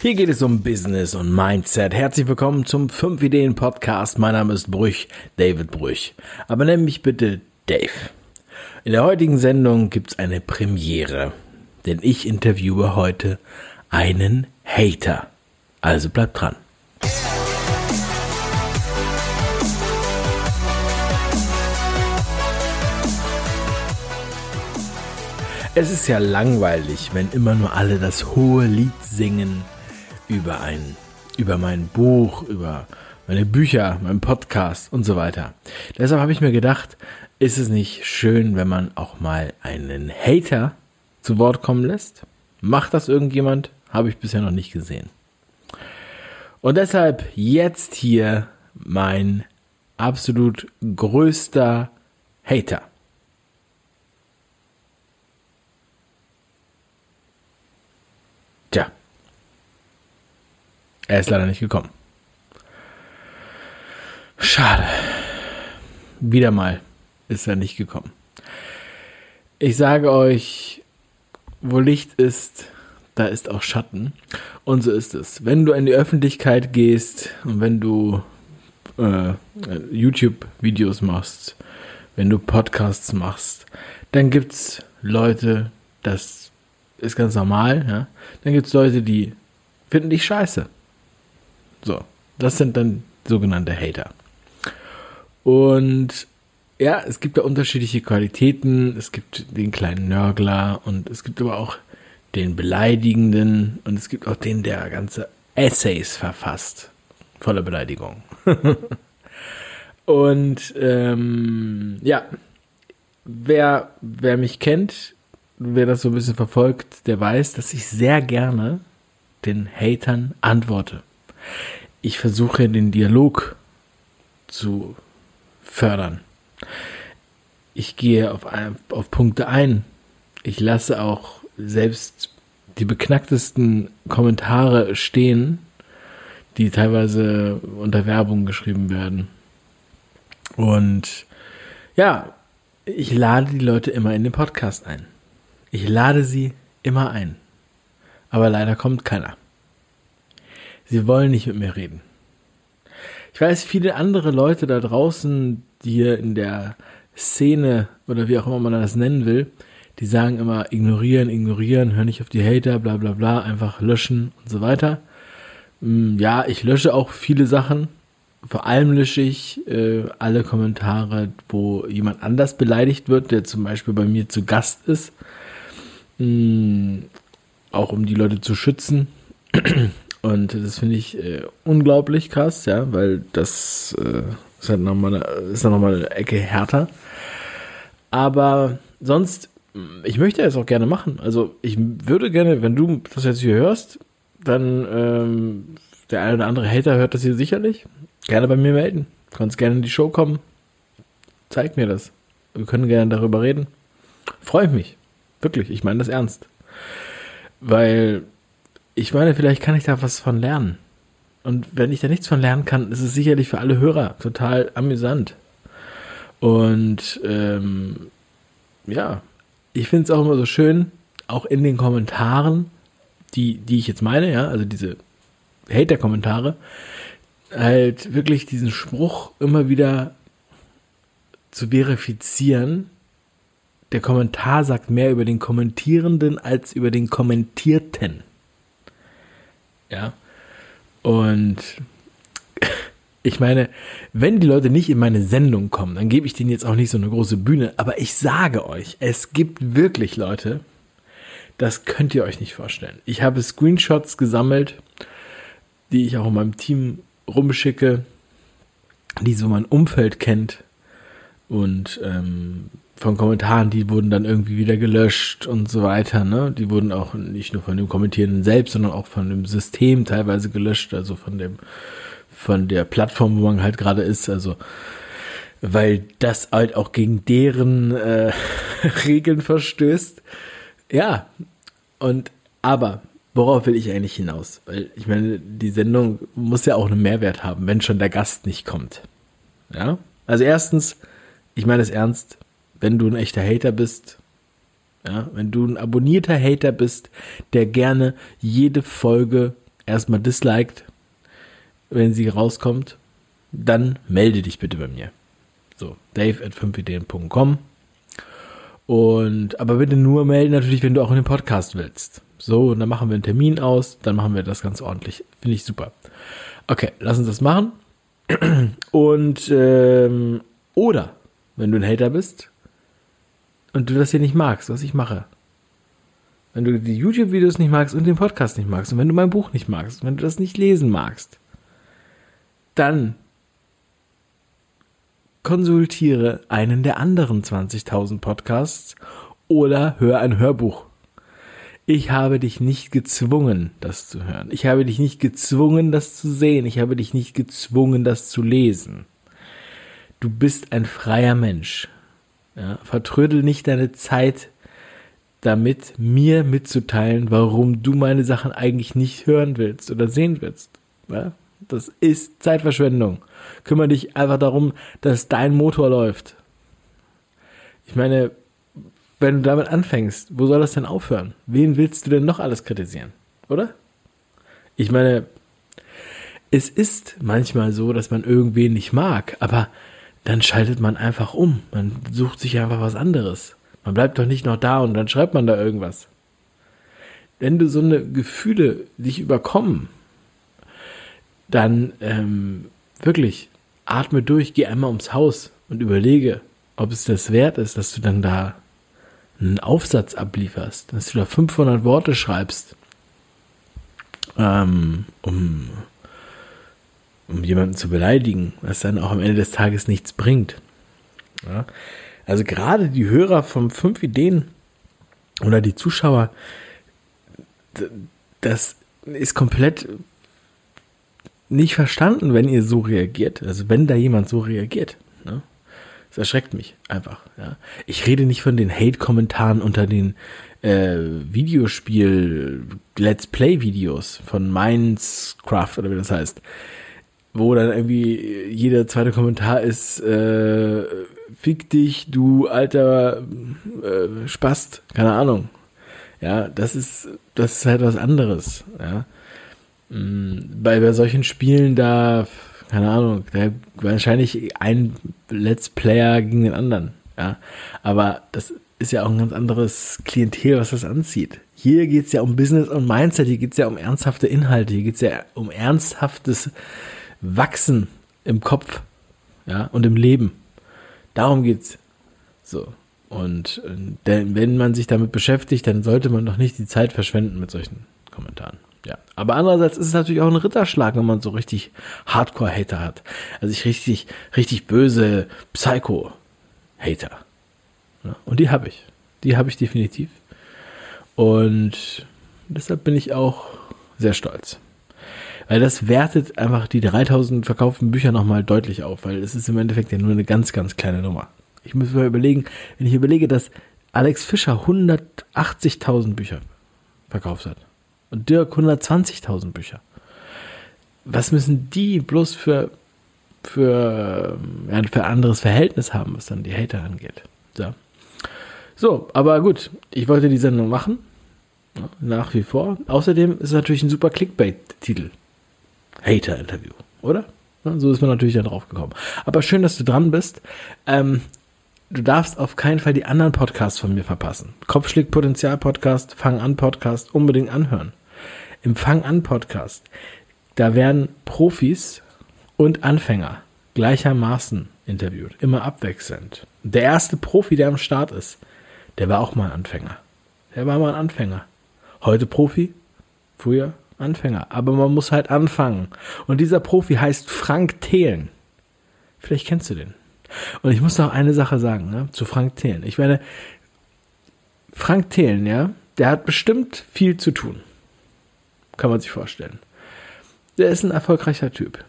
Hier geht es um Business und Mindset. Herzlich willkommen zum 5 Ideen Podcast. Mein Name ist Brüch, David Brüch. Aber nenn mich bitte Dave. In der heutigen Sendung gibt es eine Premiere, denn ich interviewe heute einen Hater. Also bleibt dran. Es ist ja langweilig, wenn immer nur alle das hohe Lied singen über ein, über mein Buch, über meine Bücher, meinen Podcast und so weiter. Deshalb habe ich mir gedacht, ist es nicht schön, wenn man auch mal einen Hater zu Wort kommen lässt? Macht das irgendjemand? Habe ich bisher noch nicht gesehen. Und deshalb jetzt hier mein absolut größter Hater. Tja. Er ist leider nicht gekommen. Schade. Wieder mal ist er nicht gekommen. Ich sage euch, wo Licht ist, da ist auch Schatten. Und so ist es. Wenn du in die Öffentlichkeit gehst und wenn du äh, YouTube-Videos machst, wenn du Podcasts machst, dann gibt es Leute, das ist ganz normal, ja. Dann gibt es Leute, die finden dich scheiße. So, das sind dann sogenannte Hater. Und ja, es gibt da unterschiedliche Qualitäten. Es gibt den kleinen Nörgler und es gibt aber auch den Beleidigenden und es gibt auch den, der ganze Essays verfasst. Voller Beleidigung. und ähm, ja, wer, wer mich kennt, wer das so ein bisschen verfolgt, der weiß, dass ich sehr gerne den Hatern antworte. Ich versuche den Dialog zu fördern. Ich gehe auf, auf Punkte ein. Ich lasse auch selbst die beknacktesten Kommentare stehen, die teilweise unter Werbung geschrieben werden. Und ja, ich lade die Leute immer in den Podcast ein. Ich lade sie immer ein. Aber leider kommt keiner. Sie wollen nicht mit mir reden. Ich weiß, viele andere Leute da draußen, die hier in der Szene oder wie auch immer man das nennen will, die sagen immer ignorieren, ignorieren, hör nicht auf die Hater, bla bla bla, einfach löschen und so weiter. Mm, ja, ich lösche auch viele Sachen. Vor allem lösche ich äh, alle Kommentare, wo jemand anders beleidigt wird, der zum Beispiel bei mir zu Gast ist. Mm, auch um die Leute zu schützen. Und das finde ich äh, unglaublich krass, ja, weil das äh, ist halt nochmal eine, ist dann nochmal eine Ecke härter. Aber sonst, ich möchte es auch gerne machen. Also ich würde gerne, wenn du das jetzt hier hörst, dann ähm, der eine oder andere Hater hört das hier sicherlich. Gerne bei mir melden. Du kannst gerne in die Show kommen. Zeig mir das. Wir können gerne darüber reden. Freue ich mich. Wirklich, ich meine das ernst. Weil ich meine, vielleicht kann ich da was von lernen. Und wenn ich da nichts von lernen kann, ist es sicherlich für alle Hörer total amüsant. Und ähm, ja, ich finde es auch immer so schön, auch in den Kommentaren, die, die ich jetzt meine, ja, also diese Hater-Kommentare, halt wirklich diesen Spruch immer wieder zu verifizieren. Der Kommentar sagt mehr über den Kommentierenden als über den Kommentierten. Ja. Und ich meine, wenn die Leute nicht in meine Sendung kommen, dann gebe ich denen jetzt auch nicht so eine große Bühne. Aber ich sage euch, es gibt wirklich Leute, das könnt ihr euch nicht vorstellen. Ich habe Screenshots gesammelt, die ich auch in meinem Team rumschicke, die so mein Umfeld kennt. Und ähm, von Kommentaren, die wurden dann irgendwie wieder gelöscht und so weiter. Ne? Die wurden auch nicht nur von dem Kommentierenden selbst, sondern auch von dem System teilweise gelöscht, also von dem von der Plattform, wo man halt gerade ist. Also weil das halt auch gegen deren äh, Regeln verstößt. Ja, und aber worauf will ich eigentlich hinaus? Weil ich meine, die Sendung muss ja auch einen Mehrwert haben, wenn schon der Gast nicht kommt. Ja, also erstens, ich meine es ernst, wenn du ein echter Hater bist, ja, wenn du ein abonnierter Hater bist, der gerne jede Folge erstmal disliked, wenn sie rauskommt, dann melde dich bitte bei mir. So, dave at 5ideen.com. Und, aber bitte nur melden natürlich, wenn du auch in den Podcast willst. So, und dann machen wir einen Termin aus, dann machen wir das ganz ordentlich. Finde ich super. Okay, lass uns das machen. Und, ähm, oder, wenn du ein Hater bist und du das hier nicht magst, was ich mache, wenn du die YouTube-Videos nicht magst und den Podcast nicht magst und wenn du mein Buch nicht magst, wenn du das nicht lesen magst, dann konsultiere einen der anderen 20.000 Podcasts oder hör ein Hörbuch. Ich habe dich nicht gezwungen, das zu hören. Ich habe dich nicht gezwungen, das zu sehen. Ich habe dich nicht gezwungen, das zu lesen. Du bist ein freier Mensch. Ja, vertrödel nicht deine Zeit damit, mir mitzuteilen, warum du meine Sachen eigentlich nicht hören willst oder sehen willst. Ja, das ist Zeitverschwendung. Kümmere dich einfach darum, dass dein Motor läuft. Ich meine, wenn du damit anfängst, wo soll das denn aufhören? Wen willst du denn noch alles kritisieren? Oder? Ich meine, es ist manchmal so, dass man irgendwen nicht mag, aber dann schaltet man einfach um. Man sucht sich einfach was anderes. Man bleibt doch nicht noch da und dann schreibt man da irgendwas. Wenn du so eine Gefühle dich überkommen, dann ähm, wirklich atme durch, geh einmal ums Haus und überlege, ob es das wert ist, dass du dann da einen Aufsatz ablieferst, dass du da 500 Worte schreibst, ähm, um, um jemanden zu beleidigen, was dann auch am Ende des Tages nichts bringt. Ja? Also gerade die Hörer von fünf Ideen oder die Zuschauer, das ist komplett nicht verstanden, wenn ihr so reagiert. Also wenn da jemand so reagiert. Ne? Das erschreckt mich einfach. Ja. Ich rede nicht von den Hate-Kommentaren unter den äh, Videospiel-Let's Play-Videos von Minecraft oder wie das heißt. Wo dann irgendwie jeder zweite Kommentar ist, äh, fick dich, du alter äh, Spast, keine Ahnung. Ja, das ist, das ist halt was anderes. Ja. Mm, bei, bei solchen Spielen da, keine Ahnung, da wahrscheinlich ein Let's Player gegen den anderen. Ja, aber das ist ja auch ein ganz anderes Klientel, was das anzieht. Hier geht's ja um Business und Mindset, hier geht's ja um ernsthafte Inhalte, hier geht's ja um ernsthaftes Wachsen im Kopf ja, und im Leben. Darum geht's. So. Und äh, denn, wenn man sich damit beschäftigt, dann sollte man doch nicht die Zeit verschwenden mit solchen Kommentaren. Ja, aber andererseits ist es natürlich auch ein Ritterschlag, wenn man so richtig Hardcore-Hater hat. Also ich richtig, richtig böse Psycho-Hater. Ja, und die habe ich. Die habe ich definitiv. Und deshalb bin ich auch sehr stolz. Weil das wertet einfach die 3000 verkauften Bücher nochmal deutlich auf, weil es ist im Endeffekt ja nur eine ganz, ganz kleine Nummer. Ich muss mir überlegen, wenn ich überlege, dass Alex Fischer 180.000 Bücher verkauft hat und Dirk 120.000 Bücher. Was müssen die bloß für, für, ja, für anderes Verhältnis haben, was dann die Hater angeht? So. so, aber gut, ich wollte die Sendung machen. Nach wie vor. Außerdem ist es natürlich ein super Clickbait-Titel. Hater-Interview, oder? So ist man natürlich da drauf gekommen. Aber schön, dass du dran bist. Ähm, du darfst auf keinen Fall die anderen Podcasts von mir verpassen. Kopfschläg Potenzial Podcast, Fang an Podcast, unbedingt anhören. Im Fang an Podcast, da werden Profis und Anfänger gleichermaßen interviewt, immer abwechselnd. Der erste Profi, der am Start ist, der war auch mal Anfänger. Der war mal ein Anfänger. Heute Profi, früher Anfänger. Aber man muss halt anfangen. Und dieser Profi heißt Frank Thelen. Vielleicht kennst du den. Und ich muss noch eine Sache sagen, ne, zu Frank Thelen. Ich meine, Frank Thelen, ja, der hat bestimmt viel zu tun. Kann man sich vorstellen. Der ist ein erfolgreicher Typ.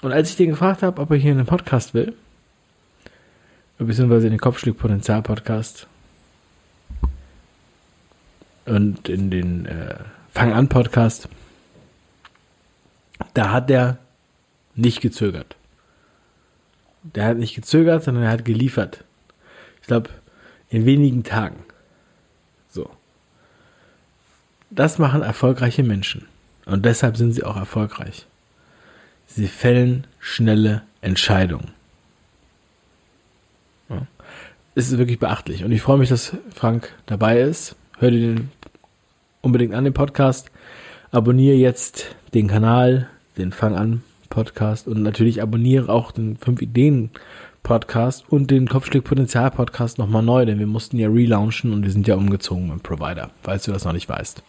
Und als ich den gefragt habe, ob er hier in den Podcast will, beziehungsweise in den Kopfschläg Potenzial Podcast und in den äh, Fang an Podcast, da hat der nicht gezögert. Der hat nicht gezögert, sondern er hat geliefert. Ich glaube, in wenigen Tagen. So. Das machen erfolgreiche Menschen. Und deshalb sind sie auch erfolgreich. Sie fällen schnelle Entscheidungen. Es ist wirklich beachtlich. Und ich freue mich, dass Frank dabei ist. Hör dir den unbedingt an, den Podcast. Abonniere jetzt den Kanal, den Fang an Podcast und natürlich abonniere auch den 5 Ideen Podcast und den Kopfstück Potenzial Podcast nochmal neu, denn wir mussten ja relaunchen und wir sind ja umgezogen mit Provider, falls du das noch nicht weißt.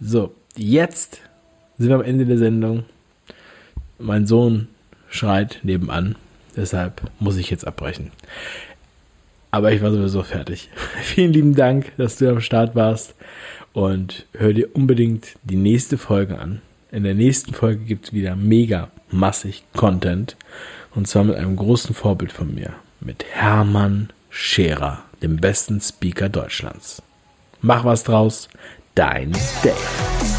So, jetzt sind wir am Ende der Sendung. Mein Sohn schreit nebenan, deshalb muss ich jetzt abbrechen. Aber ich war sowieso fertig. Vielen lieben Dank, dass du am Start warst und hör dir unbedingt die nächste Folge an. In der nächsten Folge gibt es wieder mega massig Content. Und zwar mit einem großen Vorbild von mir. Mit Hermann Scherer, dem besten Speaker Deutschlands. Mach was draus. Dein Dave.